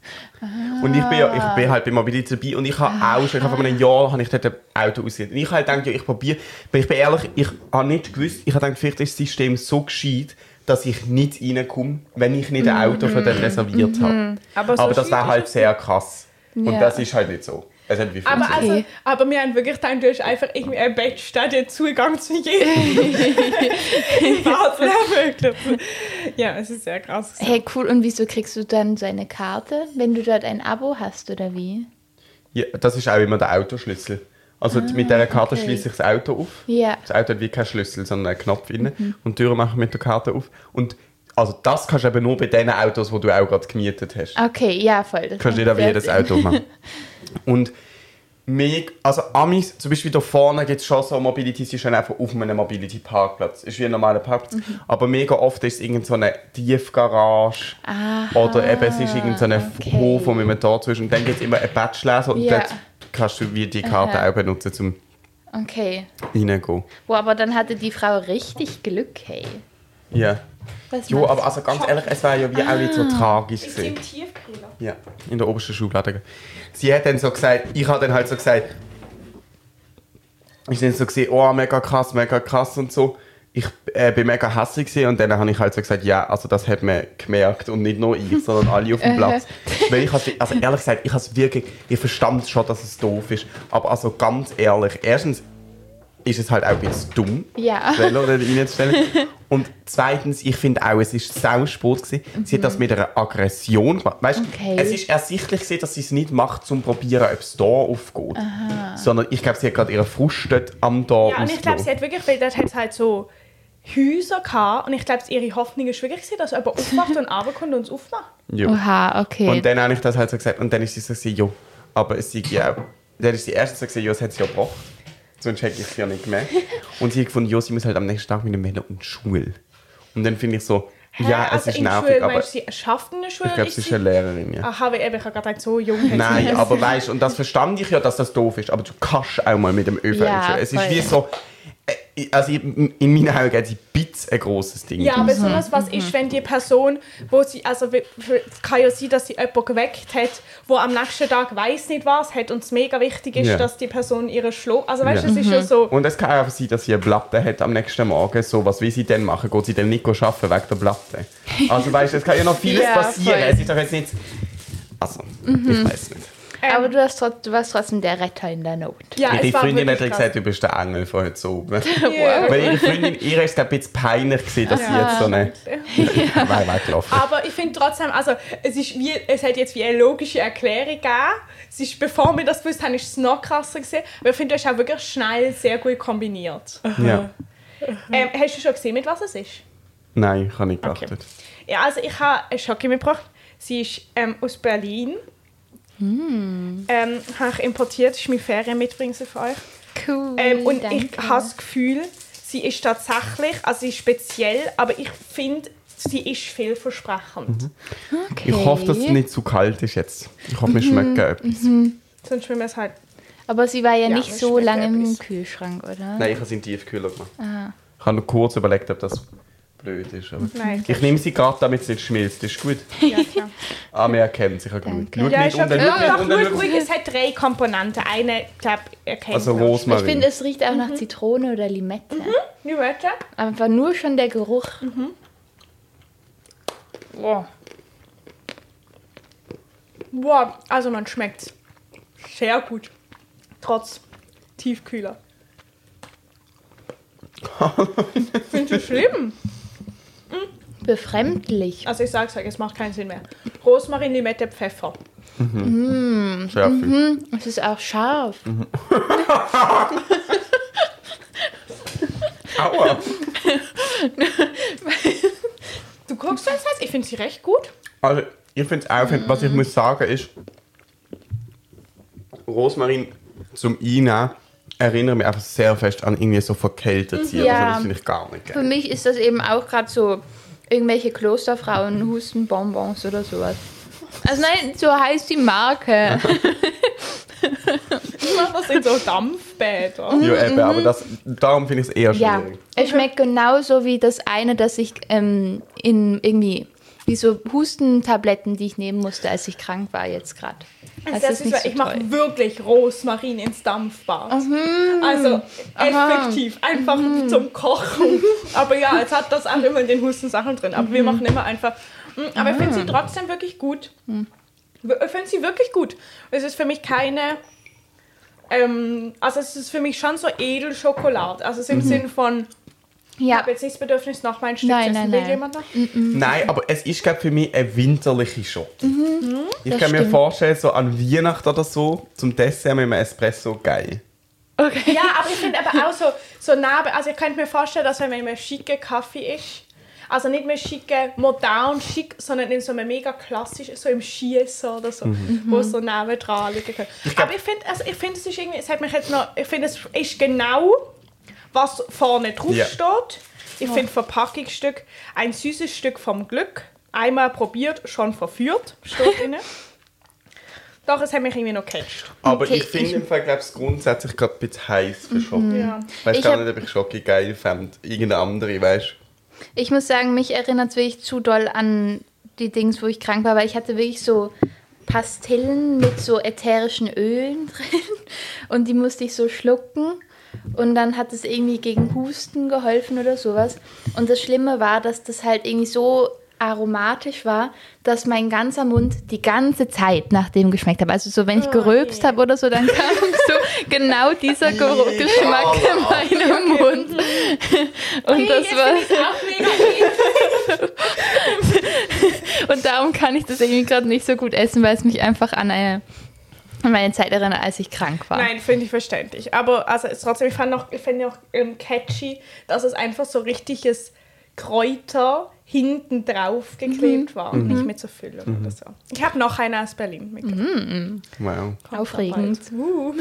Und ich bin, ja, ich bin halt bei Mobility dabei und ich habe auch schon, ich habe vor einem Jahr habe ich dort ein Auto ausgesehen. Und ich habe halt gedacht, ja, ich probiere, aber ich bin ehrlich, ich habe nicht gewusst, ich habe gedacht, vielleicht ist das System so gescheit, dass ich nicht reinkomme, wenn ich nicht ein Auto für den reserviert habe. Aber so aber das wäre halt sehr krass. Und Ja. das ist halt nicht so. Es hat wie aber, also, aber wir haben wirklich gedacht, du hast einfach irgendwie ein Bett statt den Zugang zu jedem. In Basel wirklich. Ja, es ist sehr krass. Hey, cool. Und wieso kriegst du dann so eine Karte, wenn du dort ein Abo hast, oder wie? Ja, das ist auch immer der Autoschlüssel. Also mit dieser Karte okay. schließe ich das Auto auf. Ja. Das Auto hat wie keinen Schlüssel, sondern einen Knopf drin. Und die Tür mache ich mit der Karte auf. Und also das kannst du eben nur bei den Autos, die du auch gerade gemietet hast. Okay, ja, voll. Das kannst du nicht auf jedes. Auto machen. Und meg, also Amis, zum Beispiel da vorne gibt es schon so Mobility, sie ist schon einfach auf einem Mobility-Parkplatz. Ist wie ein normaler Parkplatz. Mhm. Aber mega oft ist es irgendeine so eine Tiefgarage. Oder eben es ist irgendein so ein okay. Hof, wo man da zwischen. Und dann gibt es immer einen Bachelor und Ja. dort kannst du wie die Karte Aha. auch benutzen, um Okay. reingehen. Wo, aber dann hatte die Frau richtig Glück, hey. Ja. Was Jo, aber also ganz ehrlich, es wäre ja wie auch nicht so tragisch Ist im. Ja, in der obersten Schublade. Sie hat dann so gesagt, ich habe dann halt so gesagt, ich dann so gesehen, oh, mega krass, mega krass und so. Ich äh, bin mega hässlich gewesen und dann habe ich halt so gesagt, ja, also das hat man gemerkt und nicht nur ich, sondern alle auf dem Platz. Weil ich has, also ehrlich gesagt, ich has wirklich, ich verstand schon, dass es doof ist, aber also ganz ehrlich, erstens ist es halt auch ein bisschen dumm, Ja. Velo dort reinzustellen. Und zweitens, ich finde auch, es ist sau Sport gewesen. Sie hat das mit einer Aggression gemacht. Weißt, Okay. es ist ersichtlich gewesen, dass sie es nicht macht, zum probieren, ob es da aufgeht. Sondern ich glaube, sie hat gerade ihren Frust dort am da Ja, und ich glaube, sie hat wirklich, weil dort hat es halt so Häuser gehabt und ich glaube, ihre Hoffnung ist wirklich, gewesen, dass jemand aufwacht und runterkommt und es aufmacht. ja. Oha, okay. Und dann habe ich das halt so gesagt. Und dann ist sie so, ja, aber es sei ja auch. Dann ist sie erst so, ja, es hat sie ja gebracht. Sonst hätte ich es ja nicht gemerkt. Und sie hat gefunden, ja, sie muss halt am nächsten Tag mit dem Velo in die Schule. Und dann finde ich so, ja, es also ist in nervig, Schule, aber meinst du, sie schafft in der Schule? ich glaube, sie ist eine Lehrerin, ja. Aha, weil eben, ich habe gerade gedacht, so jung Nein, aber weißt und das verstand ich ja, dass das doof ist, aber du kannst auch mal mit dem ÖV Ja, Es ist voll. wie so, also in in meinen Augen hat sie Bits ein grosses Ding. Ja, besonders was ist, wenn die Person, wo sie, also es kann ja sein, dass sie jemanden geweckt hat, wo am nächsten Tag weiß nicht was hat und es mega wichtig ist, Ja. dass die Person ihre Schlo... Also weißt du, Ja. es ist ja so... Und es kann auch sein, dass sie eine Platte hat am nächsten Morgen. So, was will sie denn machen? Geht sie dann nicht arbeiten wegen der Platte? Also weißt du, es kann ja noch vieles Ja, passieren. voll. Es ist doch jetzt nicht... Also, ich weiß nicht. Aber du, hast trotz, du warst trotzdem der Retter in der Not. Ja, es war Freundin hat gesagt, du bist der Engel von heute oben. Ja. Weil ihre Freundin, ihr ist es glaub ich, ein bisschen peinlich gewesen, dass sie jetzt so eine... Weil weggelaufen Aber ich finde trotzdem, also es, ist wie, es hat jetzt wie eine logische Erklärung gegeben. Es ist, bevor wir das gewusst haben, ist es noch krasser gewesen. Aber ich finde, du hast auch wirklich schnell sehr gut kombiniert. Ja. Ähm, hast du schon gesehen, mit was es ist? Nein, ich habe nicht Okay. geachtet. Ja, also ich habe eine Schocke mitgebracht. Sie ist ähm, aus Berlin. Ähm, habe ich importiert. Das ist mein Ferienmitbringsel für euch. Cool. Ähm, und ich danke. habe das Gefühl, sie ist tatsächlich, also sie ist speziell, aber ich finde, sie ist vielversprechend. Okay. Ich hoffe, dass es nicht zu kalt ist jetzt. Ich hoffe, wir schmecken etwas. Sonst will man es halt. Aber sie war ja, Ja, nicht so lange im. Kühlschrank, oder? Nein, ich habe sie in den Tiefkühler gemacht. Ah. Ich habe noch kurz überlegt, ob das blöd ist. Aber Nein, ich nehme sie gerade, damit es nicht schmilzt. Ist gut. Ja, klar. Ah, wir erkennen sich ja gut. Danke. Schau Ja, nicht schau nicht Doch, ruhig, ruhig. Es hat drei Komponenten. Eine, glaube ich, erkennt Also. Rosmarin. Ich finde, es riecht auch nach Zitrone oder Limette. Limette. Einfach nur schon der Geruch. Boah. Boah, also man schmeckt sehr gut. Trotz Tiefkühler. Findest du schlimm? Befremdlich. Also ich sag's euch, es macht keinen Sinn mehr. Rosmarin, Limette, Pfeffer. Schärfe. Hm, es ist auch scharf. Aua. Du guckst das jetzt? Ich finde sie recht gut. Also, ich finde es auch, was ich muss sagen ist, Rosmarin zum Einnehmen erinnert mich einfach sehr fest an irgendwie so verkältet sein. Ja. Also, das finde ich gar nicht Für geil. mich ist das eben auch gerade so irgendwelche Klosterfrauen Hustenbonbons oder sowas. Also nein, so heißt die Marke. Ich mache das in so Dampfbäder. Ja, eben, aber das, darum finde ich es eher Ja, schwierig. es schmeckt genauso wie das eine, das ich ähm, in irgendwie wie so Hustentabletten, die ich nehmen musste, als ich krank war jetzt gerade. Also das ist, ich mache wirklich Rosmarin ins Dampfbad. Also effektiv, einfach zum Kochen. Aber ja, es hat das auch immer in den Hustensachen drin. Aber wir machen immer einfach. Mm, Aber ich finde sie trotzdem wirklich gut. Ich finde sie wirklich gut. Es ist für mich keine. Ähm, also es ist für mich schon so Edelschokolade. Also es im Sinn von, ich Ja, habe jetzt nicht das Bedürfnis nach meinen Stück Nein, zu essen. nein, Will nein. jemand noch? Nein, aber es ist, glaube für mich eine winterliche Schotte. ich das kann mir stimmt. vorstellen, so an Weihnachten oder so, zum Dessert mit einem Espresso geil. okay. Ja, aber ich finde aber auch so, so nah, also ich könnte mir vorstellen, dass wenn man in einem schicken Kaffee ist, also nicht mehr schicke, modern schick, sondern in so einem mega klassisch, so im Schießen oder so, wo es so neben dran liegen kann. aber ich finde, also ich finde, es ist irgendwie, es hat mich jetzt noch, ich finde, es ist genau, was vorne drauf Ja. steht. Ich finde Verpackungsstück, ein süßes Stück vom Glück, einmal probiert, schon verführt, steht drin. Doch, es hat mich irgendwie noch gecatcht. Aber Okay, ich finde ich- im Fall, glaube ich, grundsätzlich gerade ein bisschen heiß für Schoki. Ja. Ich weiß Ich gar hab- nicht, ob ich Schoki geil fände. Irgendeine andere, weißt? Ich muss sagen, mich erinnert es wirklich zu doll an die Dings, wo ich krank war, weil ich hatte wirklich so Pastillen mit so ätherischen Ölen drin und die musste ich so schlucken und dann hat es irgendwie gegen Husten geholfen oder sowas. Und das Schlimme war, dass das halt irgendwie so aromatisch war, dass mein ganzer Mund die ganze Zeit nach dem geschmeckt hat. Also so, wenn ich Oh gerülpst je. habe oder so, dann kam so genau dieser Geruch, Geschmack in meinem Mund. Und das jetzt war... Und darum kann ich das irgendwie gerade nicht so gut essen, weil es mich einfach an, eine, an meine Zeit erinnert, als ich krank war. Nein, finde ich verständlich. Aber also trotzdem, ich fand noch, ich finde auch ähm, catchy, dass es einfach so richtiges Kräuter hinten drauf geklebt war und nicht mit so Füllung oder so. Ich habe noch eine aus Berlin mitgebracht. Wow. Aufregend. Uh.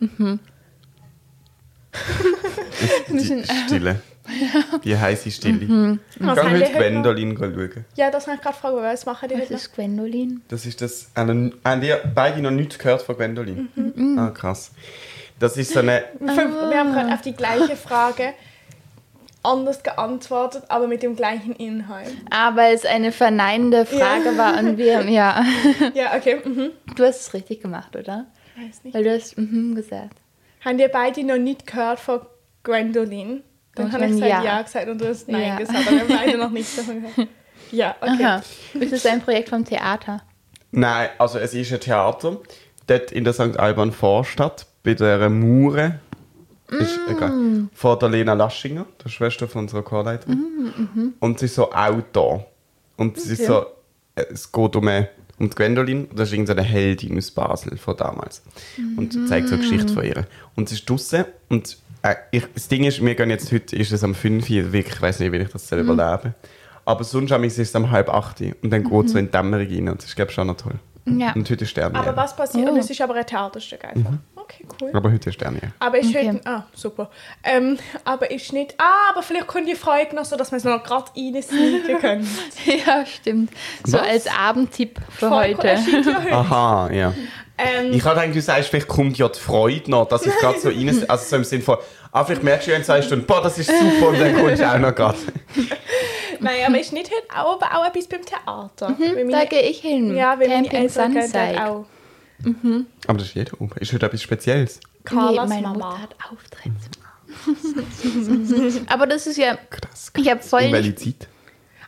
Die Stille. Die heiße Stille. Mhm. Was Geh haben heute die heute noch? Gwendolin schauen. Ja, das habe ich gerade gefragt, was machen die Was heute ist Gwendolin? Das ist das. Haben haben ihr beide noch nichts gehört von Gwendolin? Mhm. Ah, krass. Das ist so eine. Wir haben gerade auf die gleiche Frage anders geantwortet, aber mit dem gleichen Inhalt. Ah, weil es eine verneinende Frage war und wir, ja. Ja, okay. Mhm. Du hast es richtig gemacht, oder? Ich weiß nicht. Weil du hast mhm gesagt. Haben ihr beide noch nicht gehört von Gwendolin? Dann habe ich gesagt ja. ja. gesagt und du hast Nein Ja. gesagt, aber wir haben beide noch nichts davon gehört. Ja, okay. Aha. Ist es ein Projekt vom Theater? Nein, also es ist ein Theater. Dort in der St. Alban Vorstadt, bei der Mure. Ist egal. Von der Lena Laschinger, der Schwester von unserer Chorleiterin. Und sie ist so auch da. Und es ist so, äh, es geht um, eine, um Gwendolin. Das ist irgendeine Heldin aus Basel von damals. Und sie zeigt so eine Geschichte von ihr. Und sie ist draußen und äh, ich, das Ding ist, wir gehen jetzt heute, ist es am 5 Uhr, wirklich, ich weiß nicht, wie ich das soll überleben Aber sonst am ist es um halb 8 Uhr. Und dann geht es so in die Dämmerung rein. Und das ist, glaube ich, schon noch toll. Ja. Und heute ist Sterne. Aber was passiert? Oh. Und es ist aber ein Theaterstück einfach. Mhm. Okay, cool. Aber heute ist nicht. Aber ist Okay. heute... Ah, super. Ähm, aber ist nicht... Ah, aber vielleicht kommt die Folge noch so, dass wir es noch gerade reinsneaken können. Ja, stimmt. So Was? als Abendtipp für Folge heute. ja heute. Aha, ja. Ähm, Ich habe gedacht, du sagst, vielleicht kommt ja die Freude noch, dass ich gerade so rein... Also so im Sinne von, ah, vielleicht merkst du ja in zwei Stunden, boah, das ist super und dann kommst du auch noch gerade. nein, aber ist nicht heute auch, aber auch etwas beim Theater. Weil Da meine- gehe ich hin. ja, weil meine Camping Eltern gehen Sunside. dort auch. Aber das ist jeder oben. Ist heute etwas Spezielles? Carlas nee, meine Mama. Mutter hat Auftritt. Aber das ist ja, Krass. ich habe voll Um welche Zeit?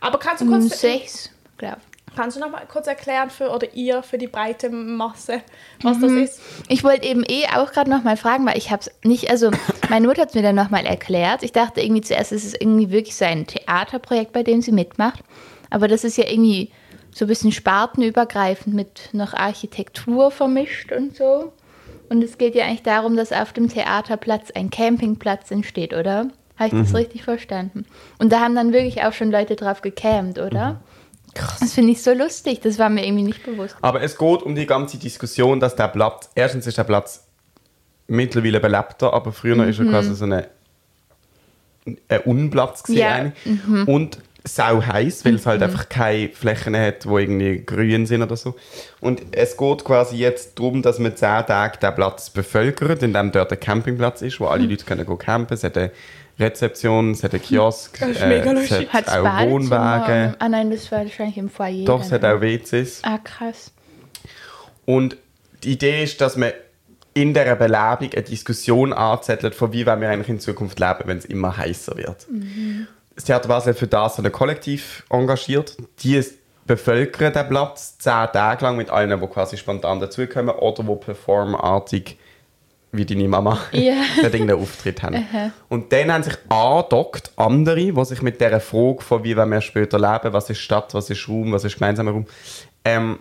Aber kannst du um kurz, sechs, glaube kannst du noch mal kurz erklären für oder ihr für die breite Masse, was Mhm. das ist? Ich wollte eben eh auch gerade noch mal fragen, weil ich habe es nicht, also meine Mutter hat es mir dann noch mal erklärt. Ich dachte irgendwie zuerst, es ist irgendwie wirklich so ein Theaterprojekt, bei dem sie mitmacht. Aber das ist ja irgendwie so ein bisschen spartenübergreifend mit noch Architektur vermischt und so. Und es geht ja eigentlich darum, dass auf dem Theaterplatz ein Campingplatz entsteht, oder? Habe ich das richtig verstanden? Und da haben dann wirklich auch schon Leute drauf gecampt, oder? Krass. Das finde ich so lustig, das war mir irgendwie nicht bewusst. Aber es geht um die ganze Diskussion, dass der Platz, erstens ist der Platz mittlerweile belebter, aber früher ist er quasi so eine, ein Unplatz gewesen Ja, eigentlich. Und sau heiß, weil es halt einfach keine Flächen hat, wo irgendwie grün sind oder so. Und es geht quasi jetzt darum, dass man zehn Tage den Platz bevölkert, indem dort ein Campingplatz ist, wo alle Leute können campen. Es hat eine Rezeption, es hat einen Kiosk, Das ist mega es lustig. hat Hat's auch Badezimmer? Wohnwagen. Ah nein, das war wahrscheinlich im Foyer. Doch, es hat oder? auch WCs. Ah, krass. Und die Idee ist, dass man in dieser Belebung eine Diskussion anzettelt, von wie wollen wir eigentlich in Zukunft leben, wenn es immer heißer wird. Das Theater Basel hat für das ein Kollektiv engagiert. Die bevölkern den Platz zehn Tage lang mit allen, die quasi spontan dazukommen oder die performartig wie deine Mama Ja. dort irgendeinen Auftritt haben. Und dann haben sich angedockt andere, die sich mit dieser Frage von wie wollen wir später leben, was ist Stadt, was ist Raum, was ist gemeinsamer Raum, ähm,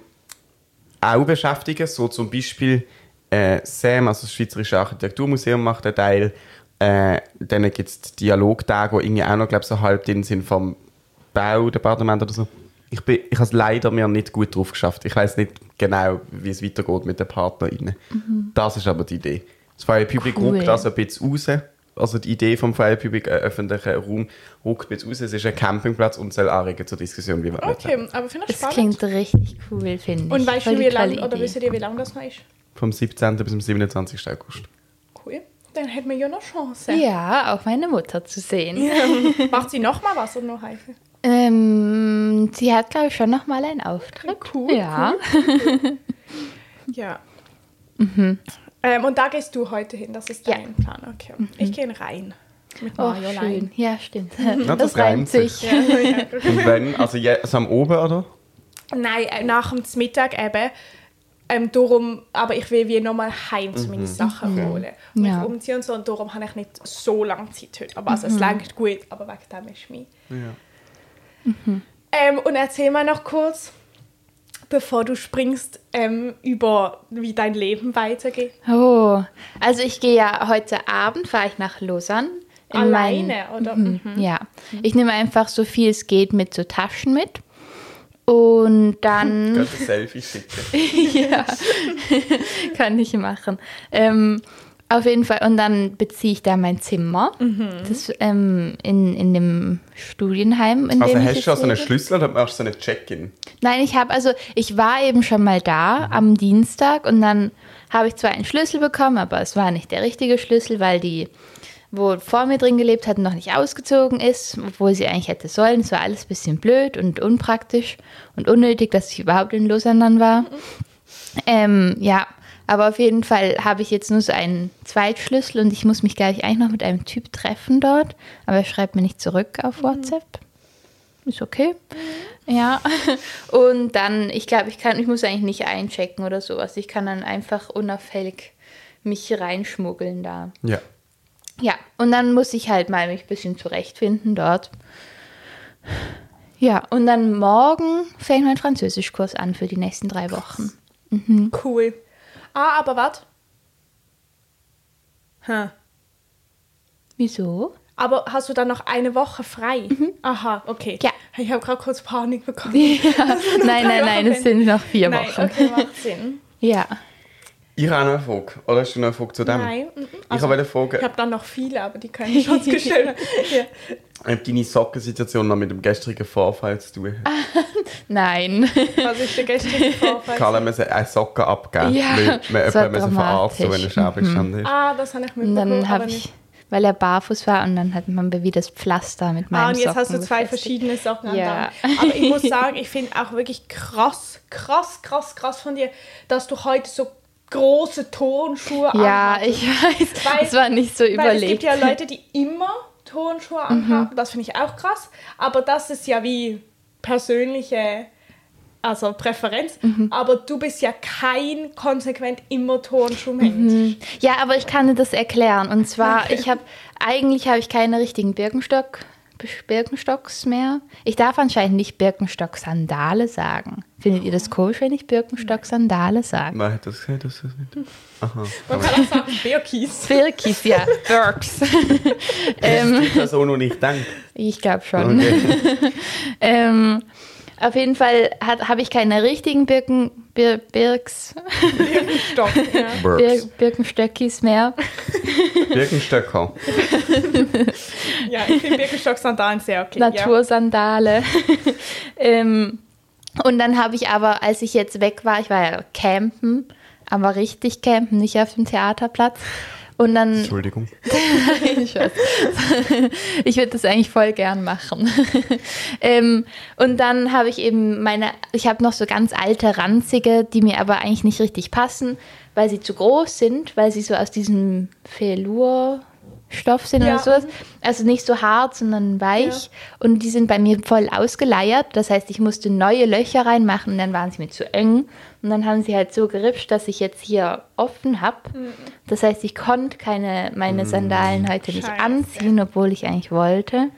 auch beschäftigen. So zum Beispiel äh, SAM, also das Schweizerische Architekturmuseum, macht einen Teil. Äh, dann gibt es Dialogtage, die irgendwie auch noch, glaube so halb drin sind vom Baudepartement oder so. Ich, bin, ich habe es leider mir nicht gut drauf geschafft. Ich weiß nicht genau, wie es weitergeht mit den PartnerInnen. Das ist aber die Idee. Das Freie Publik Cool. rückt also ein bisschen raus. Also die Idee vom Freien Publik, äh, öffentlichen Raum, rückt ein bisschen raus. Es ist ein Campingplatz und soll anregen zur Diskussion, wie wir Okay, aber finde ich Das spannend. klingt richtig cool, finde ich. Und weißt du, wie lange, oder wisst ihr, wie lange das noch ist? Vom 17. bis zum 27. August. Cool. Dann hätten wir ja noch Chance. Ja, auch meine Mutter zu sehen. Macht sie noch mal was oder noch Heife? Ähm, sie hat, glaube ich, schon noch mal einen Auftritt. Cool, Ja. Ja. Ähm, und da gehst du heute hin, das ist Ja. dein Plan. Okay. Ich gehe rein. Mit Oh, Mario schön. Ja, stimmt. das das, reimt reimt sich. sich. Ja, ja. Und wenn, also, je, also am Oben, oder? Nein, äh, nach dem Mittag eben. Ähm, darum, aber ich will wie nochmal heim zu meinen Sachen holen. Und Ja. ich umziehe und so, und darum habe ich nicht so lange Zeit heute. Aber also, es langt gut, aber wegen dem ist mir. Ähm, und erzähl mal noch kurz, bevor du springst, ähm, über wie dein Leben weitergeht. Oh, also ich gehe ja heute Abend, fahre ich nach Lausanne. in mein- Alleine, oder? Mhm. Ja, ich nehme einfach so viel es geht mit so Taschen mit. Und dann ihr Selfie schicken. ja, kann ich machen. Ähm, auf jeden Fall. Und dann beziehe ich da mein Zimmer. Das ähm, in, in dem Studienheim, in Also dem ich hast du schon so einen. Schlüssel oder machst du so einen Check-in? Nein, ich habe also ich war eben schon mal da am Dienstag und dann habe ich zwar einen Schlüssel bekommen, aber es war nicht der richtige Schlüssel, weil die, wo vor mir drin gelebt hat, noch nicht ausgezogen ist, obwohl sie eigentlich hätte sollen. Es war alles ein bisschen blöd und unpraktisch und unnötig, dass ich überhaupt in Lausanne dann war. Ähm, ja, aber auf jeden Fall habe ich jetzt nur so einen Zweitschlüssel und ich muss mich gleich eigentlich noch mit einem Typ treffen dort, aber er schreibt mir nicht zurück auf WhatsApp. Ist okay. Ja. Und dann, ich glaube, ich kann, ich muss eigentlich nicht einchecken oder sowas. Ich kann dann einfach unauffällig mich reinschmuggeln da. Ja. Ja, und dann muss ich halt mal mich ein bisschen zurechtfinden dort. Ja, und dann morgen fängt mein Französischkurs an für die nächsten drei Wochen. Cool. Ah, aber warte. Hm. Wieso? Aber hast du dann noch eine Woche frei? Aha, okay. Ja. Ich habe gerade kurz Panik bekommen. Ja. Nein, nein, nein, es sind noch vier Nein, Wochen. okay, macht Sinn. Ja. Ich habe noch eine Frage. Oder hast du noch eine Frage zu dem? Nein. mhm. Ich Also, habe eine Frage, Ich habe dann noch viele, aber die können ich schon gestellt. ja. ob deine Sockensituation noch mit dem gestrigen Vorfall zu tun hat. Nein. Was ist der gestrige Vorfall? Karl muss eine Socke abgeben, Ja, weil man das war jemanden verarscht, so wenn er. Scherbe gestanden ist. Ah, das habe ich mitbekommen. dann habe aber ich, nicht. weil er barfuß war, und dann hat man wie das Pflaster mit meinem Ah, und jetzt Socken hast du zwei befestigt. verschiedene Socken an Ja. da. Aber ich muss sagen, ich finde auch wirklich krass, krass, krass, krass von dir, dass du heute so große Turnschuhe Ja, anhattest. ich weiß. Weil- das war nicht so Weil es überlegt. gibt ja Leute, die immer Turnschuhe anhaben. Das finde ich auch krass. Aber das ist ja wie persönliche also Präferenz. Aber du bist ja kein konsequent immer Turnschuhmensch. Ja, aber ich kann dir das erklären. Und zwar, ich habe eigentlich habe ich keine richtigen Birkenstock, Birkenstocks mehr. Ich darf anscheinend nicht Birkenstock-Sandale sagen. Findet ihr das komisch, wenn ich Birkenstock-Sandale sage? Hat das? Dass das nicht... Aha. Man kann auch sagen Birkis. Birkis, ja, Birks. ähm, Die Person, die ich denke. ich glaube schon. Okay. Ähm, auf jeden Fall habe ich keine richtigen Birken, Bir, Birks, Stock. Ja. Bir. Birkenstöckis mehr. Birkenstöcker. ja, ich finde Birkenstock-Sandalen sehr okay. Ja. Natursandale. ähm, und dann habe ich aber, als ich jetzt weg war, ich war ja campen, aber richtig campen, nicht auf dem Theaterplatz. Und dann, Entschuldigung. Scherz. ich würde das eigentlich voll gern machen. ähm, und dann habe ich eben meine, ich habe noch so ganz alte, ranzige, die mir aber eigentlich nicht richtig passen, weil sie zu groß sind, weil sie so aus diesem Velour-Stoff sind Ja. oder sowas. Also nicht so hart, sondern weich. Und die sind bei mir voll ausgeleiert. Das heißt, ich musste neue Löcher reinmachen und dann waren sie mir zu eng. Und dann haben sie halt so geripscht, dass ich jetzt hier offen habe. Das heißt, ich konnte keine, meine Sandalen heute nicht Scheiße. anziehen, obwohl ich eigentlich wollte.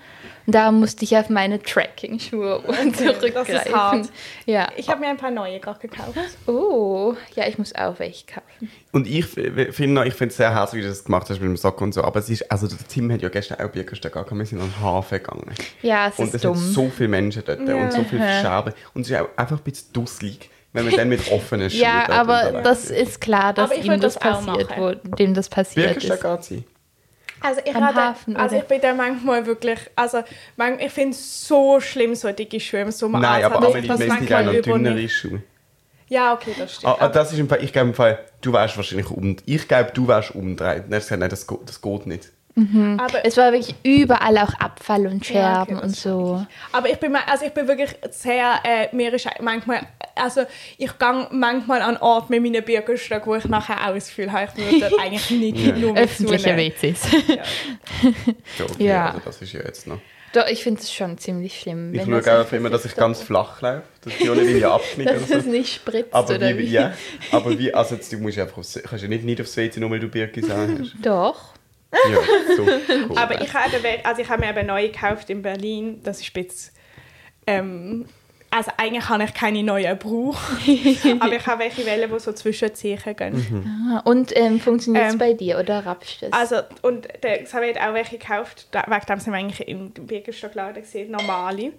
Und da musste ich auf meine Tracking-Schuhe das zurückgreifen. ist hart. Ja. Ich habe mir ein paar neue gerade gekauft. Oh, ja, ich muss auch welche kaufen. Und ich finde ich finde es sehr herzlich, wie du das gemacht hast mit dem Socken und so. Aber es ist, also der Tim hat ja gestern auch Birkenstock angehabt. Wir sind an den Hafen gegangen. Ja, es Und ist es dumm. sind so viele Menschen dort und so viele Ja. Scherben. Und es ist auch einfach ein bisschen dusselig, wenn man dann mit offenen Schuhen Ja, aber das ist. ist klar, dass Aber ich ihm das, das passiert, wo, dem das passiert Birkenstock ist. Also ich, hatte, Hafen, also ich bin da manchmal wirklich, also man, ich finde es so schlimm, so dicke Schuhe im Sommer Nein, aber Amelie, wir das sind auch noch manchmal dünnere. Schuhe. Ja, okay, das stimmt. Ah, ah, das ist im Fall, ich glaube im Fall, du wärst wahrscheinlich um. Ich glaube, du wärst umdreht. Dann hast du gesagt, nein, das, geht- das geht nicht. Aber, Es war wirklich überall auch Abfall und Ja, okay, Scherben und so. aber ich bin, also ich bin wirklich sehr, äh, mir ist manchmal, also ich gehe manchmal an Ort mit meinen Birkenstock, wo ich nachher auch das Gefühl habe, ich würde dort eigentlich nicht nur mit Öffentliche. WCs. Ja, okay, Ja. also das ist ja jetzt noch. Doch, ich finde es schon ziemlich schlimm. Ich schaue auch immer, dass ich ganz flach laufe. Das ist ja nicht irgendwie abknicken dass es so. nicht spritzt Aber oder wie, wie? ja, aber wie, also jetzt, du musst einfach aufs, kannst ja nicht, nicht aufs WC, nur weil du Birkis an hast. Doch. Ja, so cool. Aber ich habe, eben- also ich habe mir eben neu gekauft in Berlin. Das ist jetzt, ähm, also eigentlich habe ich keine neuen gebraucht. aber ich habe welche Welle, die so zwischenziehen gehen. Ah, Und ähm, funktioniert es Ähm, bei dir oder rappst du es? Also, und der Xavier hat auch welche gekauft. Da, wegen dem sind wir eigentlich im Birkenstockladen gesehen. Normale.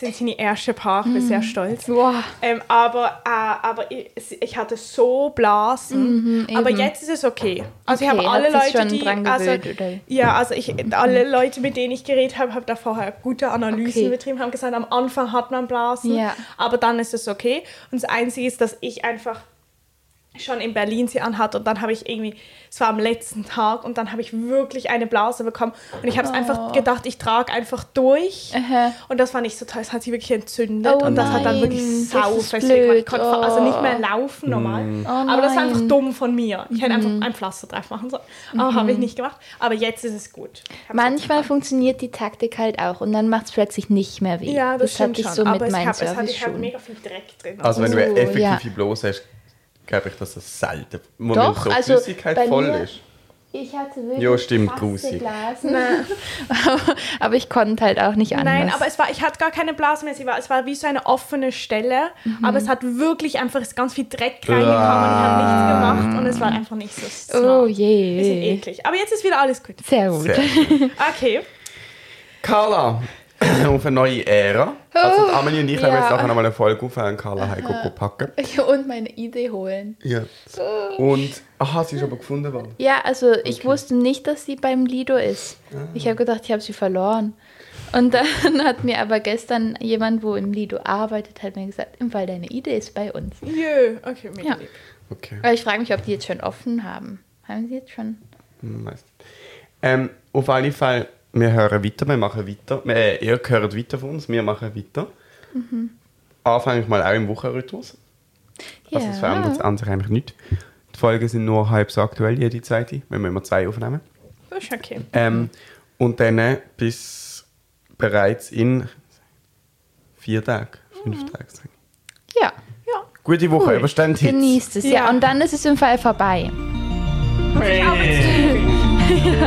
Sind seine ersten Paar. Ich bin sehr stolz. Boah. Ähm, aber äh, aber ich, ich hatte so Blasen. aber eben. jetzt ist es okay. Also Okay, ich habe alle Leute, die also, gewöhnt, ja, also ich alle Leute, mit denen ich geredet habe, habe da vorher gute Analysen Okay. betrieben, haben gesagt, am Anfang hat man Blasen, Ja. aber dann ist es okay. Und das Einzige ist, dass ich einfach schon in Berlin sie anhatte und dann habe ich irgendwie, es war am letzten Tag und dann habe ich wirklich eine Blase bekommen und ich habe es einfach gedacht, ich trage einfach durch Oh. Aha. und das war nicht so toll, es hat sich wirklich entzündet Oh und das hat dann wirklich das sau ist fest. Ich konnte also nicht mehr Oh. laufen normal, Mm. Oh aber das war einfach dumm von mir. Ich hätte Mhm. einfach ein Pflaster drauf machen sollen, aber habe ich nicht gemacht, aber jetzt ist es gut. Hab's Manchmal funktioniert die Taktik halt auch und dann macht es plötzlich nicht mehr weh. ja, das, stimmt hatte ich schon, so aber mit hab, es, hat, ich habe mega viel Dreck drin. Also wenn du Oh, effektive ja. Blase hast, glaube ich, dass das selten. Wo Doch, so also Flüssigkeit bei voll mir- ist. Ich hatte wirklich Ja, stimmt, krasse grusig. Blasen. aber ich konnte halt auch nicht anders. Nein, aber es war, ich hatte gar keine Blase mehr. Sie war, es war wie so eine offene Stelle, Mhm. aber es hat wirklich einfach ist ganz viel Dreck reingekommen und ich habe nichts gemacht und es war einfach nicht so smart. Oh Bisschen je. eklig. Aber jetzt ist wieder alles gut. Sehr gut. Sehr schön. Okay. Carla, auf eine neue Ära. Also die Amelie und ich ja. jetzt nachher nochmal eine Folge aufhören, Carla Heiko packen. Und meine Idee holen. Ja. Und, aha, sie ist aber gefunden worden. Ja, also ich wusste nicht, dass sie beim Lido ist. Ich habe gedacht, ich habe sie verloren. Und dann hat mir aber gestern jemand, wo im Lido arbeitet, hat mir gesagt, im Fall deine Idee ist bei uns. Jö, okay, mega Ja. lieb. Okay. Aber ich frage mich, ob die jetzt schon offen haben. Haben sie jetzt schon? Hm, weiss nicht. Ähm, auf alle Fälle, wir hören weiter, wir machen weiter. Äh, ihr hört weiter von uns, wir machen weiter. Mhm. Anfänglich mal auch im Wochenrhythmus. Also es verändert an sich eigentlich nichts. Die Folgen sind nur halb so aktuell, jede Zeit, wenn wir immer zwei aufnehmen. Das ist okay. Ähm, und dann bis bereits in vier Tagen, fünf Tagen. sag ich. Ja. Ja. Gute Woche, Cool. überstehen Hits. Genießt es, ja. Ja. Und dann ist es im Fall vorbei. Hey.